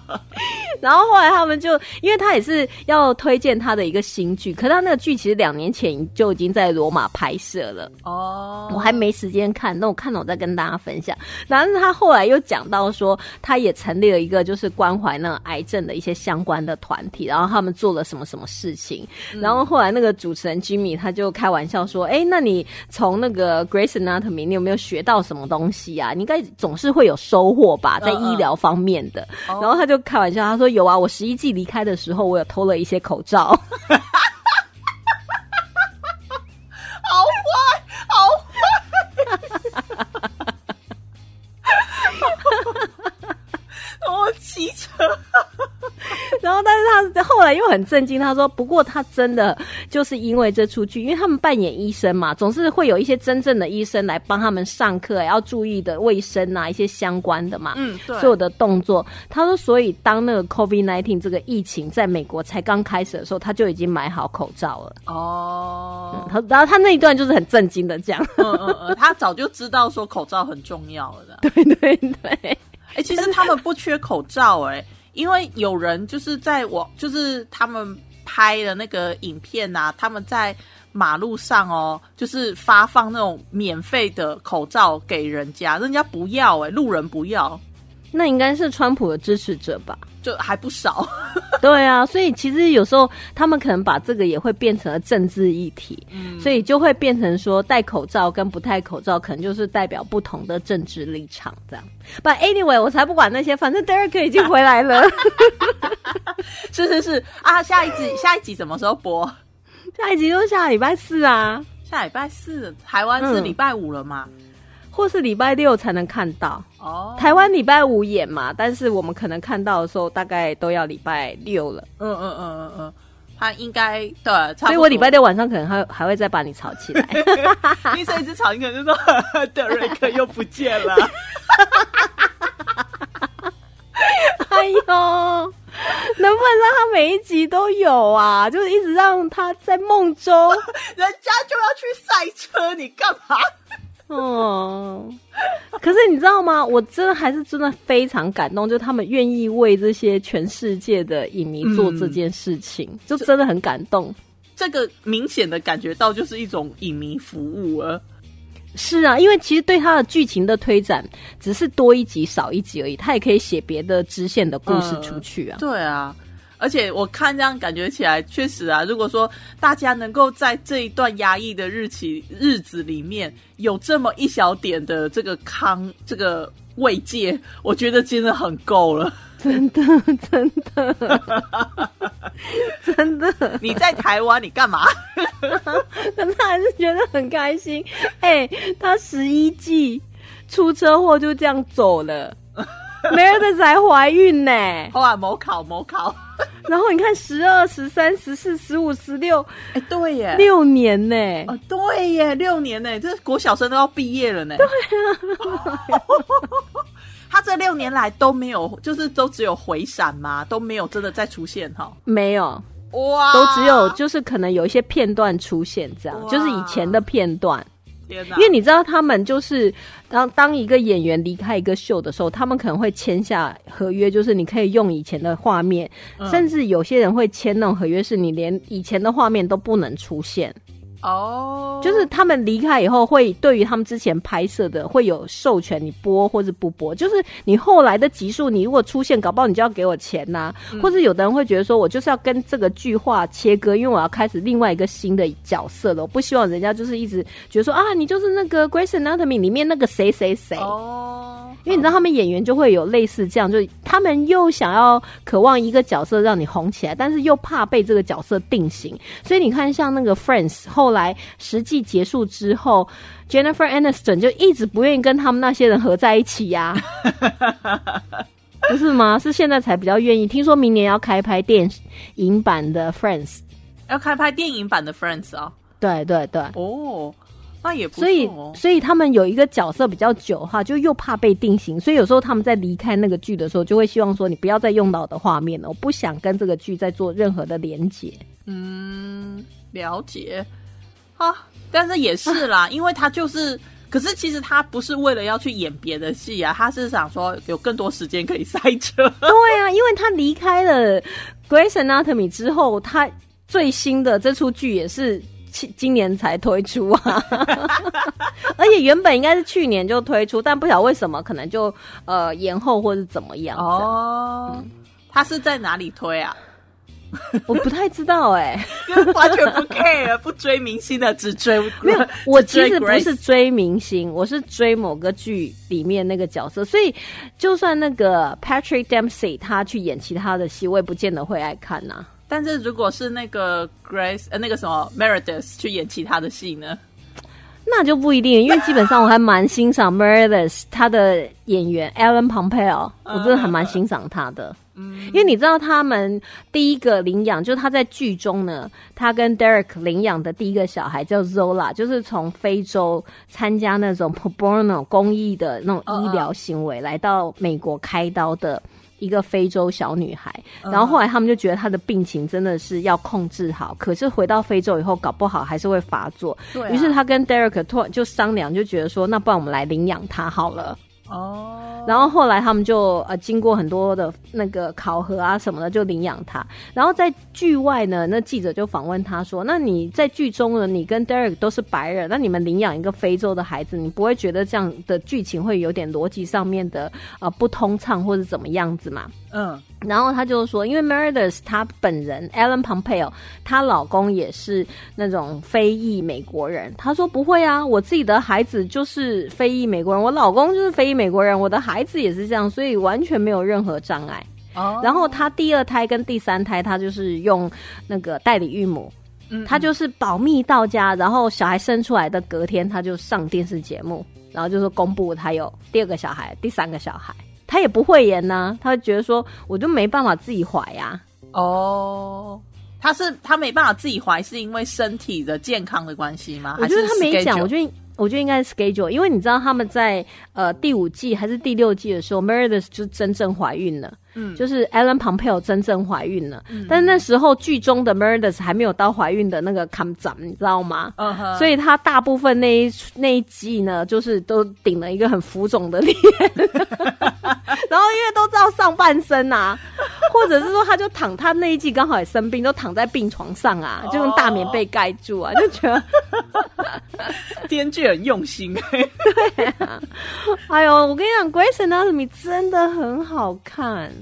然后后来他们就，因为他也是要推荐他的一个新剧，可是他那个剧其实两年前就已经在罗马拍摄了。哦我还没时间看，那我看了我再跟大家分享。然后他后来又讲到说，他也成立了一个就是关怀那个癌症的一些相关的团体，然后他们做了什么什么事情。然后后来那个主持人 Jimmy 他就开玩笑说：“哎，那你从那个 Grace Anatomy 你有没有学到什么东西啊？你应该总是会有收获吧，在医疗方面的。然后他就开玩笑，他说：“有啊，我十一季离开的时候，我有偷了一些口罩。”来又很震惊，他说：“不过他真的就是因为这出剧，因为他们扮演医生嘛，总是会有一些真正的医生来帮他们上课，要注意的卫生啊，一些相关的嘛，嗯对所有的动作。他说，所以当那个 COVID nineteen 这个疫情在美国才刚开始的时候，他就已经买好口罩了。哦，他然后他那一段就是很震惊的讲，嗯嗯嗯，他早就知道说口罩很重要了的。对对对，哎、其实他们不缺口罩哎、因为有人就是在我就是他们拍的那个影片啊、他们在马路上哦，就是发放那种免费的口罩给人家，人家不要哎、路人不要，那应该是川普的支持者吧？就还不少。对啊，所以其实有时候他们可能把这个也会变成了政治议题，所以就会变成说戴口罩跟不戴口罩，可能就是代表不同的政治立场这样。But anyway，我才不管那些，反正 Derek 已经回来了，是是是啊，下一集下一集什么时候播？下一集就是下礼拜四啊，下礼拜四，台湾是嗯礼拜五了嘛？或是礼拜六才能看到。哦，台湾礼拜五演嘛，但是我们可能看到的时候，大概都要礼拜六了。嗯嗯嗯嗯嗯，他应该对，差不多所以我礼拜六晚上可能还还会再把你吵起来。医生一直吵，你可能就说 德瑞克又不见了。哎呦，能不能让他每一集都有啊？就是一直让他在梦中。人家就要去赛车，你干嘛？哦，可是你知道吗？我真的还是真的非常感动，就他们愿意为这些全世界的影迷做这件事情，就真的很感动。这个明显的感觉到就是一种影迷服务了。是啊，因为其实对他的剧情的推展只是多一集少一集而已，他也可以写别的支线的故事出去啊。对啊，而且我看这样感觉起来，确实啊，如果说大家能够在这一段压抑的日期日子里面有这么一小点的这个康这个慰藉，我觉得真的很够了。真的，真的，真的，你在台湾，你干嘛？可是还是觉得很开心。哎、他十一季出车祸就这样走了，梅尔的才怀孕呢。后来某考某考，然后你看十二、十三、十四、十五、十六，哎，对耶，六年呢。哦，对耶，六年呢，这国小生都要毕业了呢。对啊，他这六年来都没有，就是都只有回闪嘛，都没有真的再出现哈。没有，哇，都只有就是可能有一些片段出现，这样就是以前的片段。天，因为你知道，他们就是当当一个演员离开一个秀的时候，他们可能会签下合约，就是你可以用以前的画面，嗯甚至有些人会签那种合约，是你连以前的画面都不能出现。哦，就是他们离开以后，会对于他们之前拍摄的会有授权，你播或者不播。就是你后来的集数，你如果出现，搞不好你就要给我钱呐、嗯或者有的人会觉得说，我就是要跟这个剧化切割，因为我要开始另外一个新的角色了。我不希望人家就是一直觉得说啊，你就是那个《Grace Anatomy》里面那个谁谁谁。哦，因为你知道，他们演员就会有类似这样，就是他们又想要渴望一个角色让你红起来，但是又怕被这个角色定型。所以你看，像那个 Friends，后来实际结束之后，Jennifer Aniston 就一直不愿意跟他们那些人合在一起呀、不是吗？是现在才比较愿意。听说明年要开拍电影版的 Friends，要开拍电影版的 Friends 啊，对对对。哦，那也不错所以，哦。所以他们有一个角色比较久哈，就又怕被定型，所以有时候他们在离开那个剧的时候，就会希望说，你不要再用到我的画面了，我不想跟这个剧再做任何的连接。嗯，了解啊，但是也是啦，因为他就是，可是其实他不是为了要去演别的戏啊，他是想说有更多时间可以塞车。对啊，因为他离开了《Grace Anatomy》之后，他最新的这出剧也是今今年才推出啊，而且原本应该是去年就推出，但不晓得为什么可能就呃延后或是怎么样。哦，哦，他是在哪里推啊？我不太知道哎、因为完全不 care，不追明星的，只追 没有，我其实不是追明星，我是追某个剧里面那个角色，所以就算那个 Patrick Dempsey 他去演其他的戏，我也不见得会爱看呐、但是如果是那个 Grace 呃那个什么 Meredith 去演其他的戏呢？那就不一定，因为基本上我还蛮欣赏 Meredith 他的演员 Alan Pompeo，我真的还蛮欣赏他的。嗯因为你知道他们第一个领养，就是他在剧中呢，他跟 Derek 领养的第一个小孩叫 Zola，就是从非洲参加那种 pro bono 公益的那种医疗行为，来到美国开刀的。一个非洲小女孩，然后后来他们就觉得她的病情真的是要控制好，可是回到非洲以后，搞不好还是会发作。对啊于是他跟 Derek 突然就商量，就觉得说，那不然我们来领养她好了。哦，然后后来他们就呃经过很多的那个考核啊什么的，就领养他。然后在剧外呢，那记者就访问他说：“那你在剧中呢，你跟 Derek 都是白人，那你们领养一个非洲的孩子，你不会觉得这样的剧情会有点逻辑上面的呃不通畅或者怎么样子吗？”嗯，然后他就说，因为 Meredith 她本人 Alan Pompeo，她老公也是那种非裔美国人。她说不会啊，我自己的孩子就是非裔美国人，我老公就是非裔美国人，我的孩子也是这样，所以完全没有任何障碍。哦然后她第二胎跟第三胎，她就是用那个代理孕母。嗯她就是保密到家，然后小孩生出来的隔天，她就上电视节目，然后就说公布她有第二个小孩、第三个小孩。她也不会演呢、她就觉得说，我就没办法自己怀呀、哦，他是他没办法自己怀，是因为身体的健康的关系吗？我觉得他没讲，我觉得我觉得应该是 schedule，因为你知道他们在呃第五季还是第六季的时候，Meredith 就真正怀孕了，嗯。就是 Alan Pompeo 真正怀孕了，但是那时候剧中的 Meredith 还没有到怀孕的那个 come 长，你知道吗？嗯哼，所以他大部分那一那一季呢，就是都顶了一个很浮肿的脸，然后因为都知道上半身啊，或者是说他就躺，他那一季刚好也生病，都躺在病床上啊，就用大棉被盖住啊，就觉得，编剧很用心哎、哎呦，我跟你讲，《Grace Anatomy》真的很好看。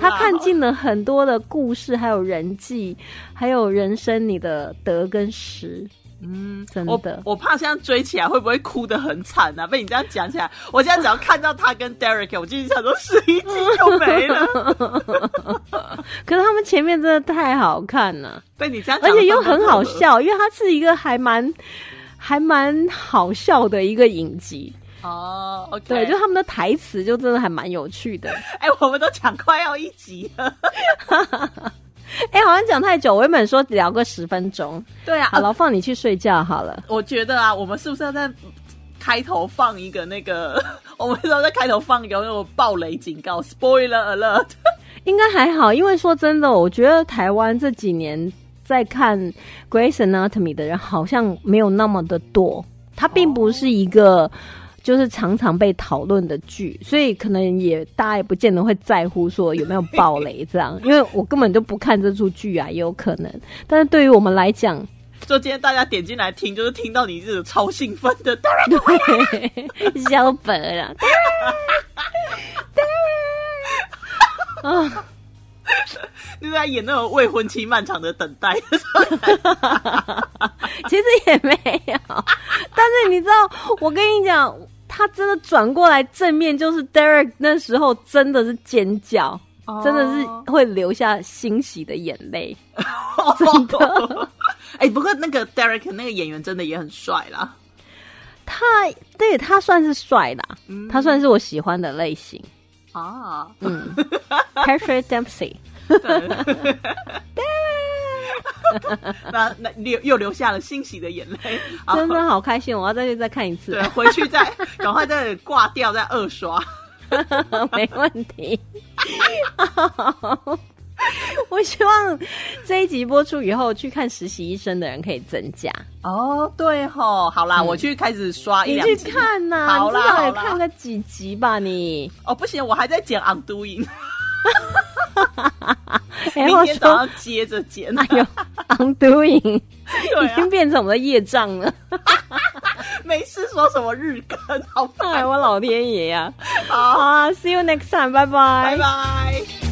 他看尽了很多的故事，还有人际，还有人生你的得跟失。嗯，真的我怕现在追起来会不会哭得很惨啊？被你这样讲起来，我现在只要看到他跟 Derek，我就想说十一集就没了。可是他们前面真的太好看了，被你这样讲，而且又很好。笑，因为它是一个还蛮还蛮好笑的一个影集。哦对，就他们的台词就真的还蛮有趣的。哎、我们都讲快要一集了。哎、好像讲太久，我原本说聊个十分钟，对啊，好了，放你去睡觉好了。我觉得啊，我们是不是要在开头放一个那个？我们是要在开头放一个那种暴雷警告，spoiler alert。应该还好，因为说真的，我觉得台湾这几年在看《Grace Anatomy》的人好像没有那么的多，它并不是一个就是常常被讨论的剧，所以可能也大家也不见得会在乎说有没有暴雷 这样，因为我根本就不看这出剧啊，也有可能。但是对于我们来讲，就今天大家点进来听，就是听到你这种超兴奋的 Derek，对，小本啊，啊。你 在演那种未婚妻漫长的等待。其实也没有，但是你知道，我跟你讲，他真的转过来正面，就是 Derek 那时候真的是尖叫，真的是会流下欣喜的眼泪。真的。哎、不过那个 Derek 那个演员真的也很帅啦。他对他算是帅啦，嗯他算是我喜欢的类型。啊，嗯，Patrick Dempsey，那那流又流下了欣喜的眼泪。好真的好开心，我要再去再看一次对，。回去再 赶快再挂掉，再二刷。没问题。我希望这一集播出以后，去看实习医生的人可以增加。哦，对吼，好啦，我去开始刷一你去。看呐、好啦你至少也看个几集吧你。哦，不行，我还在剪 Undoing，明天早说，上接着剪。哎呦，Undoing 已经啊，变成我们的业障了。没事说什么日更，好哎，我老天爷呀、好，好啊，See you next time，拜拜拜拜。